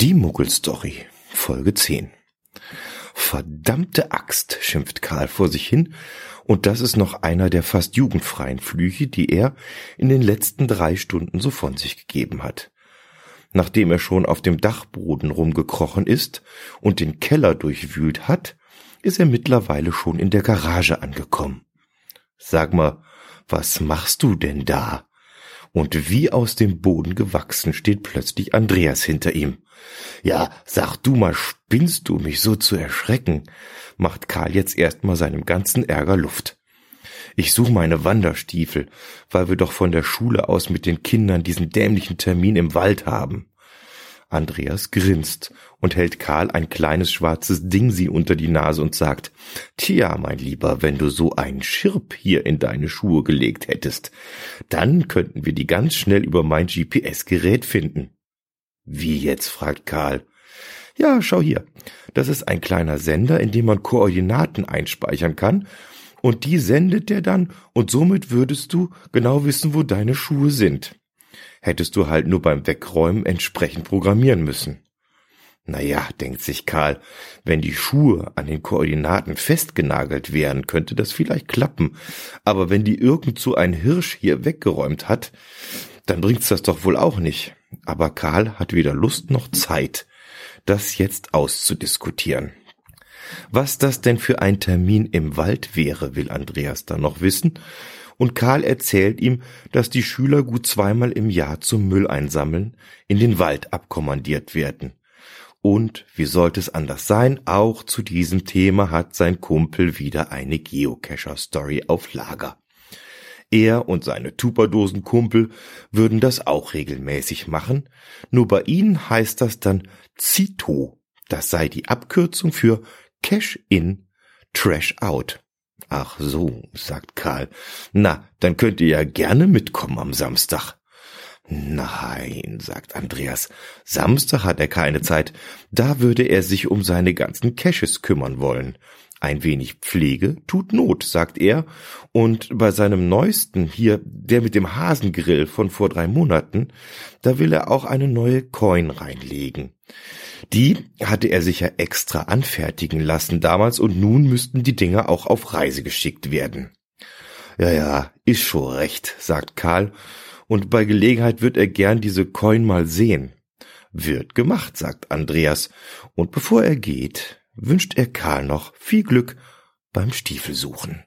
Die Muggelstory, Folge 10. Verdammte Axt, schimpft Karl vor sich hin, und das ist noch einer der fast jugendfreien Flüche, die er in den letzten drei Stunden so von sich gegeben hat. Nachdem er schon auf dem Dachboden rumgekrochen ist und den Keller durchwühlt hat, ist er mittlerweile schon in der Garage angekommen. Sag mal, was machst du denn da? Und wie aus dem Boden gewachsen steht plötzlich Andreas hinter ihm. Ja, sag du mal, spinnst du mich so zu erschrecken? macht Karl jetzt erstmal seinem ganzen Ärger Luft. Ich suche meine Wanderstiefel, weil wir doch von der Schule aus mit den Kindern diesen dämlichen Termin im Wald haben. Andreas grinst und hält Karl ein kleines schwarzes Ding sie unter die Nase und sagt, Tja, mein Lieber, wenn du so einen Schirp hier in deine Schuhe gelegt hättest, dann könnten wir die ganz schnell über mein GPS-Gerät finden. Wie jetzt? fragt Karl. Ja, schau hier. Das ist ein kleiner Sender, in dem man Koordinaten einspeichern kann, und die sendet der dann, und somit würdest du genau wissen, wo deine Schuhe sind hättest du halt nur beim Wegräumen entsprechend programmieren müssen. Naja, denkt sich Karl, wenn die Schuhe an den Koordinaten festgenagelt wären, könnte das vielleicht klappen. Aber wenn die irgend ein Hirsch hier weggeräumt hat, dann bringt's das doch wohl auch nicht. Aber Karl hat weder Lust noch Zeit, das jetzt auszudiskutieren. Was das denn für ein Termin im Wald wäre, will Andreas dann noch wissen und Karl erzählt ihm, dass die Schüler gut zweimal im Jahr zum Müll einsammeln in den Wald abkommandiert werden. Und, wie sollte es anders sein, auch zu diesem Thema hat sein Kumpel wieder eine Geocacher-Story auf Lager. Er und seine Tuperdosen-Kumpel würden das auch regelmäßig machen, nur bei ihnen heißt das dann Zito. Das sei die Abkürzung für Cash in, Trash out. Ach so, sagt Karl. Na, dann könnt ihr ja gerne mitkommen am Samstag. Nein, sagt Andreas. Samstag hat er keine Zeit. Da würde er sich um seine ganzen Caches kümmern wollen. Ein wenig Pflege tut Not, sagt er. Und bei seinem neuesten hier, der mit dem Hasengrill von vor drei Monaten, da will er auch eine neue Coin reinlegen. Die hatte er sich ja extra anfertigen lassen damals und nun müssten die Dinger auch auf Reise geschickt werden. Ja, ja, ist schon recht, sagt Karl, und bei Gelegenheit wird er gern diese Coin mal sehen. Wird gemacht, sagt Andreas, und bevor er geht, wünscht er Karl noch viel Glück beim Stiefelsuchen.